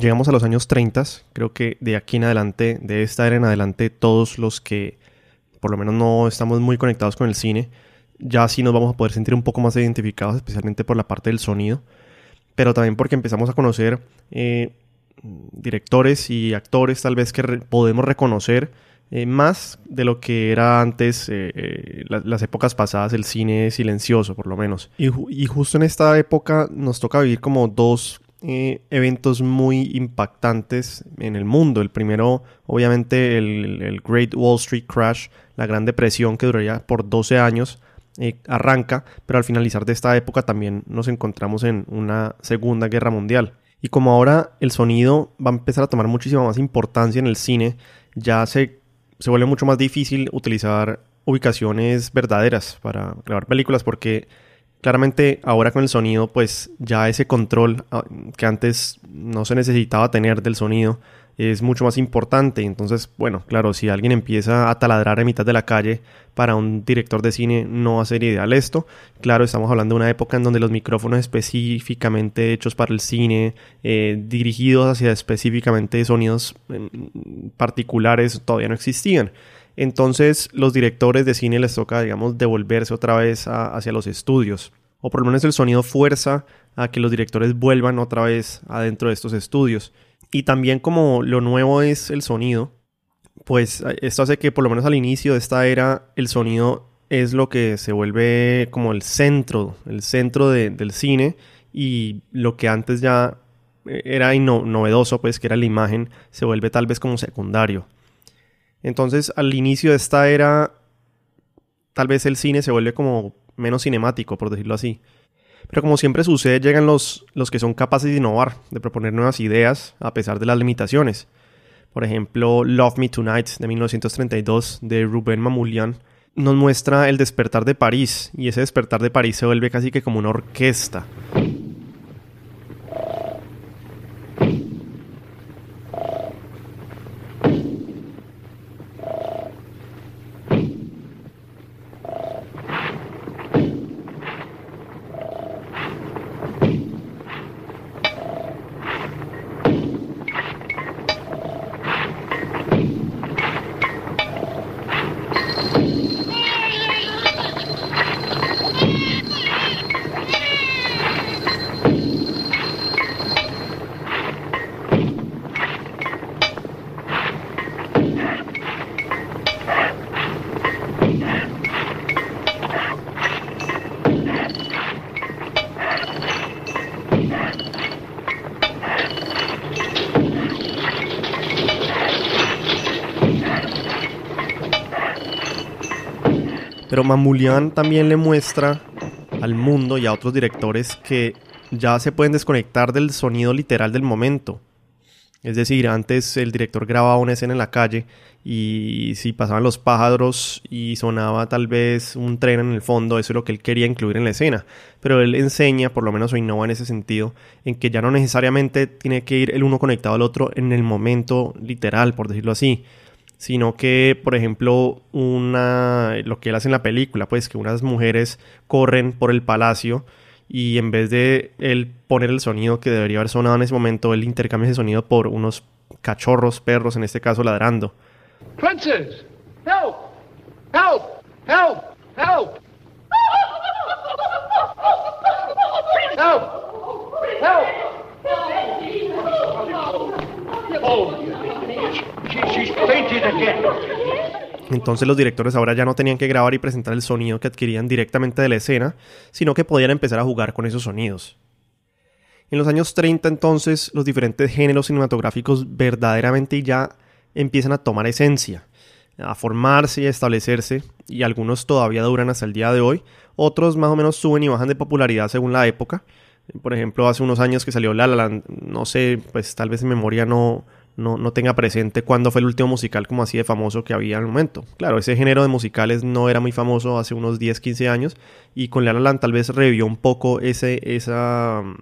llegamos a los años 30, creo que de aquí en adelante, de esta era en adelante, todos los que por lo menos no estamos muy conectados con el cine, ya sí nos vamos a poder sentir un poco más identificados, especialmente por la parte del sonido, pero también porque empezamos a conocer eh, directores y actores tal vez que podemos reconocer eh, más de lo que era antes eh, las épocas pasadas el cine silencioso por lo menos. Y, y, justo en esta época nos toca vivir como dos eh, eventos muy impactantes en el mundo. El primero, obviamente, el, Great Wall Street Crash, la Gran Depresión que duraría por 12 años, eh, arranca, pero al finalizar de esta época también nos encontramos en una Segunda Guerra Mundial. Y como ahora el sonido va a empezar a tomar muchísima más importancia en el cine, ya se, se vuelve mucho más difícil utilizar ubicaciones verdaderas para grabar películas porque Claramente ahora con el sonido pues ya ese control ah, que antes no se necesitaba tener del sonido es mucho más importante. Entonces, bueno, claro, si alguien empieza a taladrar en mitad de la calle, para un director de cine no va a ser ideal esto. Claro, estamos hablando de una época en donde los micrófonos específicamente hechos para el cine, eh, dirigidos hacia específicamente sonidos particulares, todavía no existían. Entonces los directores de cine les toca, digamos, devolverse otra vez hacia los estudios. O por lo menos el sonido fuerza a que los directores vuelvan otra vez adentro de estos estudios. Y también como lo nuevo es el sonido, pues esto hace que por lo menos al inicio de esta era el sonido es lo que se vuelve como el centro, el centro del cine y lo que antes ya era novedoso, pues que era la imagen, se vuelve tal vez como secundario. Entonces, al inicio de esta era, tal vez el cine se vuelve como menos cinemático, por decirlo así. Pero como siempre sucede, llegan los, los que son capaces de innovar, de proponer nuevas ideas a pesar de las limitaciones. Por ejemplo, Love Me Tonight de 1932 de Ruben Mamoulian nos muestra el despertar de París y ese despertar de París se vuelve casi que como una orquesta. Pero Mamulian también le muestra al mundo y a otros directores que ya se pueden desconectar del sonido literal del momento. Es decir, antes el director grababa una escena en la calle y si pasaban los pájaros y sonaba tal vez un tren en el fondo, eso es lo que él quería incluir en la escena. Pero él enseña, por lo menos o innova en ese sentido, en que ya no necesariamente tiene que ir el uno conectado al otro en el momento literal, por decirlo así sino que, por ejemplo, una, lo que él hace en la película, pues que unas mujeres corren por el palacio y en vez de él poner el sonido que debería haber sonado en ese momento, él intercambia ese sonido por unos cachorros, perros, en este caso ladrando. Princess, help, help, help, help. Help, help. Entonces los directores ahora ya no tenían que grabar y presentar el sonido que adquirían directamente de la escena, sino que podían empezar a jugar con esos sonidos. En los años 30 entonces los diferentes géneros cinematográficos verdaderamente ya empiezan a tomar esencia, a formarse y a establecerse, y algunos todavía duran hasta el día de hoy, otros más o menos suben y bajan de popularidad según la época. Por ejemplo, hace unos años que salió La La no sé, pues tal vez en memoria no, no, tenga presente cuándo fue el último musical como así de famoso que había en el momento. Claro, ese género de musicales no era muy famoso hace unos 10, 15 años y con La La tal vez revivió un poco ese, esa, mm,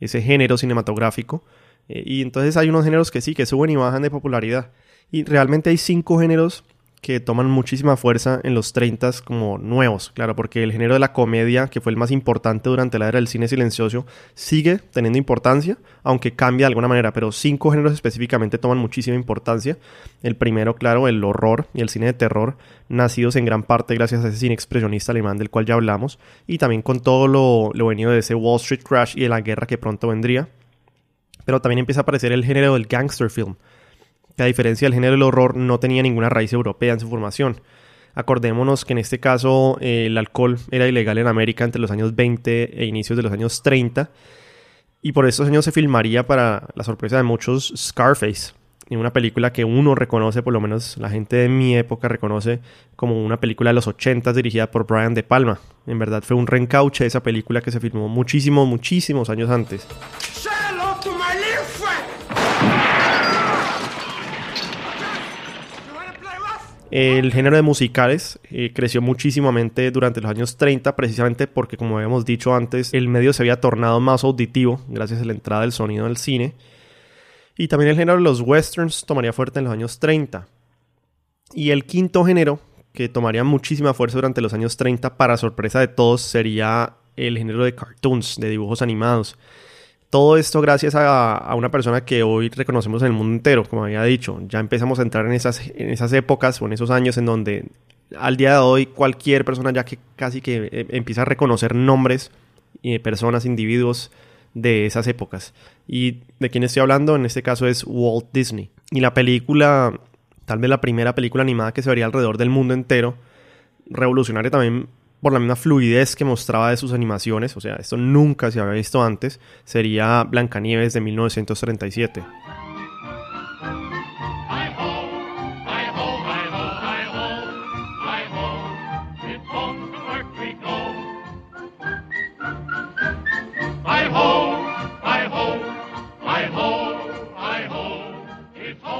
ese género cinematográfico. Eh, y entonces hay unos géneros que sí, que suben y bajan de popularidad. Y realmente hay cinco géneros que toman muchísima fuerza en los 30 como nuevos, claro, porque el género de la comedia, que fue el más importante durante la era del cine silencioso, sigue teniendo importancia, aunque cambia de alguna manera, pero cinco géneros específicamente toman muchísima importancia. El primero, claro, el horror y el cine de terror, nacidos en gran parte gracias a ese cine expresionista alemán del cual ya hablamos, y también con todo lo, lo venido de ese Wall Street Crash y de la guerra que pronto vendría. Pero también empieza a aparecer el género del gangster film, que a diferencia del género del horror no tenía ninguna raíz europea en su formación. Acordémonos que en este caso eh, el alcohol era ilegal en América entre los años 20 e inicios de los años 30 y por estos años se filmaría para la sorpresa de muchos Scarface, en una película que uno reconoce, por lo menos la gente de mi época reconoce como una película de los 80 dirigida por Brian De Palma. En verdad fue un reencauche de esa película que se filmó muchísimos, muchísimos años antes. El género de musicales eh, creció muchísimamente durante los años 30, precisamente porque, como habíamos dicho antes, el medio se había tornado más auditivo gracias a la entrada del sonido del cine. Y también el género de los westerns tomaría fuerte en los años 30. Y el quinto género, que tomaría muchísima fuerza durante los años 30, para sorpresa de todos, sería el género de cartoons, de dibujos animados. Todo esto gracias a, una persona que hoy reconocemos en el mundo entero, como había dicho. Ya empezamos a entrar en esas, en esas épocas o en esos años en donde al día de hoy cualquier persona ya que casi que eh, empieza a reconocer nombres y personas, individuos de esas épocas. ¿Y de quién estoy hablando? En este caso es Walt Disney. Y la película, tal vez la primera película animada que se vería alrededor del mundo entero, revolucionaria también por la misma fluidez que mostraba de sus animaciones, o sea, esto nunca se había visto antes, sería Blancanieves de 1937.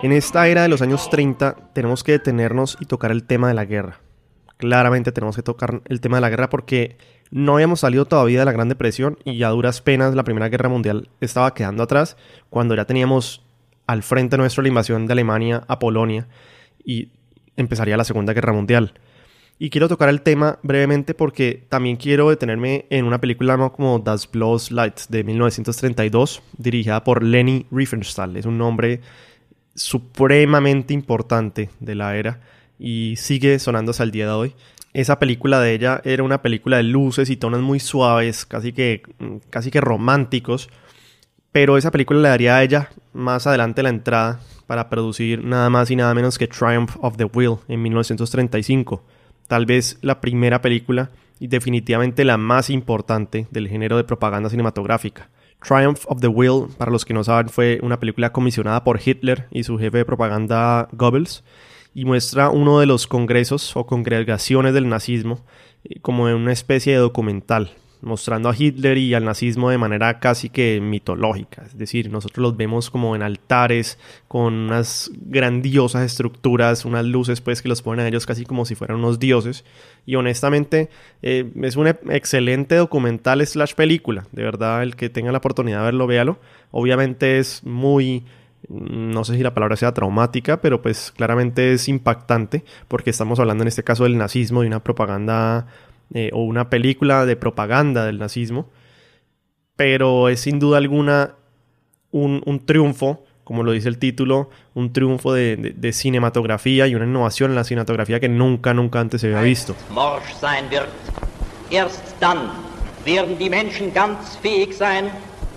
En esta era de los años 30 tenemos que detenernos y tocar el tema de la guerra claramente tenemos que tocar el tema de la guerra porque no habíamos salido todavía de la Gran Depresión y ya duras penas la Primera Guerra Mundial estaba quedando atrás cuando ya teníamos al frente nuestro la invasión de Alemania a Polonia y empezaría la Segunda Guerra Mundial. Y quiero tocar el tema brevemente porque también quiero detenerme en una película como Das Blows Lights de 1932, dirigida por Leni Riefenstahl. Es un nombre supremamente importante de la era y sigue sonándose al día de hoy. Esa película de ella era una película de luces y tonos muy suaves, casi que, casi que románticos, pero esa película le daría a ella más adelante la entrada para producir nada más y nada menos que Triumph of the Will en 1935, tal vez la primera película y definitivamente la más importante del género de propaganda cinematográfica. Triumph of the Will, para los que no saben, fue una película comisionada por Hitler y su jefe de propaganda Goebbels y muestra uno de los congresos o congregaciones del nazismo eh, como en una especie de documental, mostrando a Hitler y al nazismo de manera casi que mitológica. Es decir, nosotros los vemos como en altares, con unas grandiosas estructuras, unas luces pues que los ponen a ellos casi como si fueran unos dioses. Y honestamente eh, es un excelente documental slash película. De verdad, el que tenga la oportunidad de verlo, véalo. Obviamente es muy no sé si la palabra sea traumática, pero pues claramente es impactante porque estamos hablando en este caso del nazismo, de una propaganda eh, o una película de propaganda del nazismo, pero es sin duda alguna un, triunfo, como lo dice el título, un triunfo de, cinematografía y una innovación en la cinematografía que nunca, nunca antes se había visto.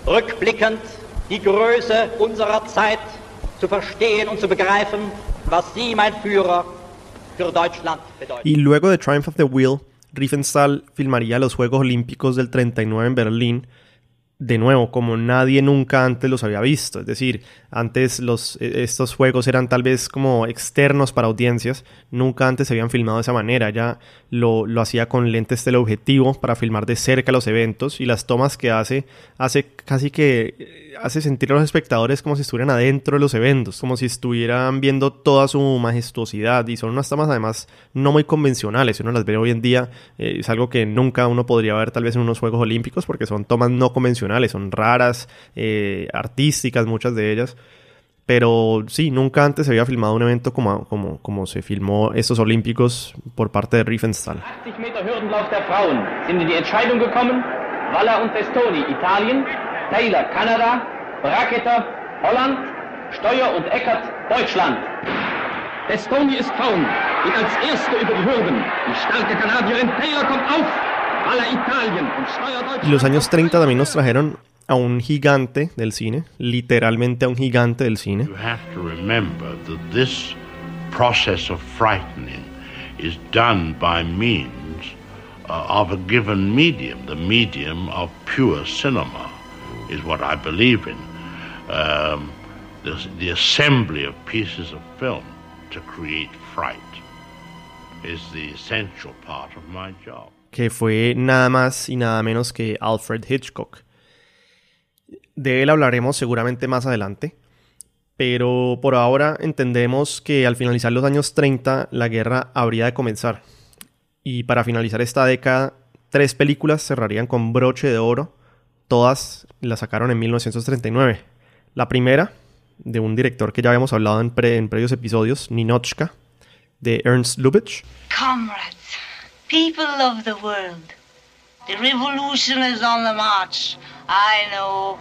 Rückblickend die Größe unserer Zeit zu verstehen und zu begreifen, was Sie, mein Führer, für Deutschland bedeuten. Y luego de Triumph of the Wheel, Riefenstahl filmaría los Juegos Olímpicos del 39 en Berlín de nuevo, como nadie nunca antes los había visto. Es decir, antes los, e, estos juegos eran tal vez como externos para audiencias, nunca antes se habían filmado de esa manera. Ya lo, lo hacía con lentes teleobjetivo para filmar de cerca los eventos y las tomas que hace, hace casi que hace sentir a los espectadores como si estuvieran adentro de los eventos, como si estuvieran viendo toda su majestuosidad. Y son unas tomas además no muy convencionales. Si uno las ve hoy en día, eh, es algo que nunca uno podría ver tal vez en unos Juegos Olímpicos porque son tomas no convencionales son raras, eh, artísticas muchas de ellas, Pero sí, nunca antes se había filmado un evento como, como, como se filmó estos Olímpicos por parte de Riefenstahl. 80 Meter Hürdenlauf der Frauen sind in die Entscheidung gekommen. Und Italien. Taylor, Kanada. Bracketer, Holland. Steuer und Eckert, Deutschland. Testoni ist Frauen, geht als Erste über die Hürden. Die starke Kanadierin Taylor kommt auf. Waller, Italien und Steuer, Deutschland. Y los años 30 también nos trajeron a un gigante del cine, literalmente a un gigante del cine. You have to remember that this process of frightening is done by means uh, of a given medium. The medium of pure cinema is what I believe in. Um, the, the assembly of pieces of film to create fright is the essential part of my job. que fue nada más y nada menos que Alfred Hitchcock. De él hablaremos seguramente más adelante, pero por ahora entendemos que al finalizar los años 30 la guerra habría de comenzar. Y para finalizar esta década, tres películas cerrarían con broche de oro. Todas las sacaron en 1939. La primera, de un director que ya habíamos hablado en, pre- en previos episodios, Ninochka, de Ernst Lubitsch. Comrades, people of the world, the revolution is on the march. I know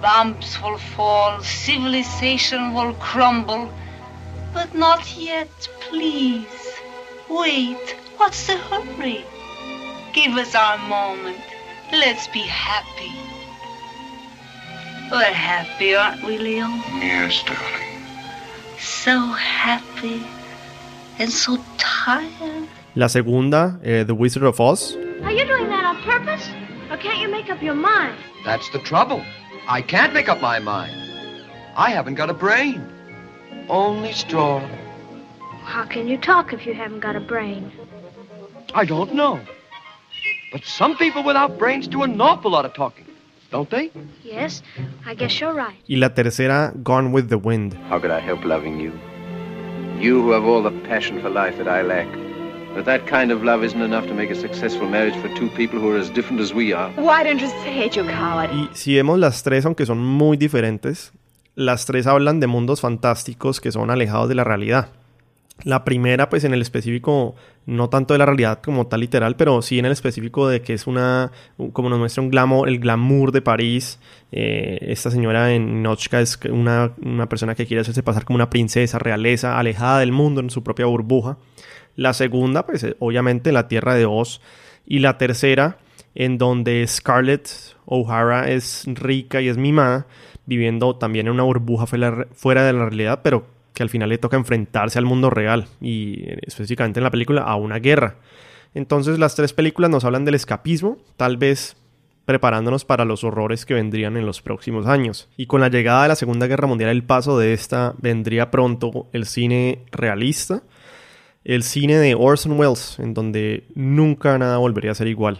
bombs will fall, civilization will crumble, but not yet, please. Wait, what's the hurry? Give us our moment. Let's be happy. We're happy, aren't we, Leo? Yes, darling. So happy and so tired. La segunda, eh, The Wizard of Oz, Are you doing that on purpose? Or can't you make up your mind? That's the trouble. I can't make up my mind. I haven't got a brain. Only straw. How can you talk if you haven't got a brain? I don't know. But some people without brains do an awful lot of talking, don't they? Yes, I guess you're right. y la tercera, Gone with the Wind. How could I help loving you? You who have all the passion for life that I lack. But that kind of love isn't enough to make a successful marriage for two people who are as different as we are. Why don't you say it, you coward? Y si vemos las tres, aunque son muy diferentes, las tres hablan de mundos fantásticos que son alejados de la realidad. La primera, pues en el específico, no tanto de la realidad como tal literal, pero sí en el específico de que es una, como nos muestra un glamour, el glamour de París. Eh, esta señora en Nochka es una, una persona que quiere hacerse pasar como una princesa, realeza, alejada del mundo en su propia burbuja. La segunda, pues eh, obviamente en la tierra de Oz. Y la tercera, en donde Scarlett O'Hara es rica y es mimada, viviendo también en una burbuja fuera de la realidad, pero que al final le toca enfrentarse al mundo real y eh, específicamente en la película a una guerra. Entonces las tres películas nos hablan del escapismo, tal vez preparándonos para los horrores que vendrían en los próximos años. Y con la llegada de la Segunda Guerra Mundial, el paso de esta vendría pronto el cine realista, el cine de Orson Welles, en donde nunca nada volvería a ser igual.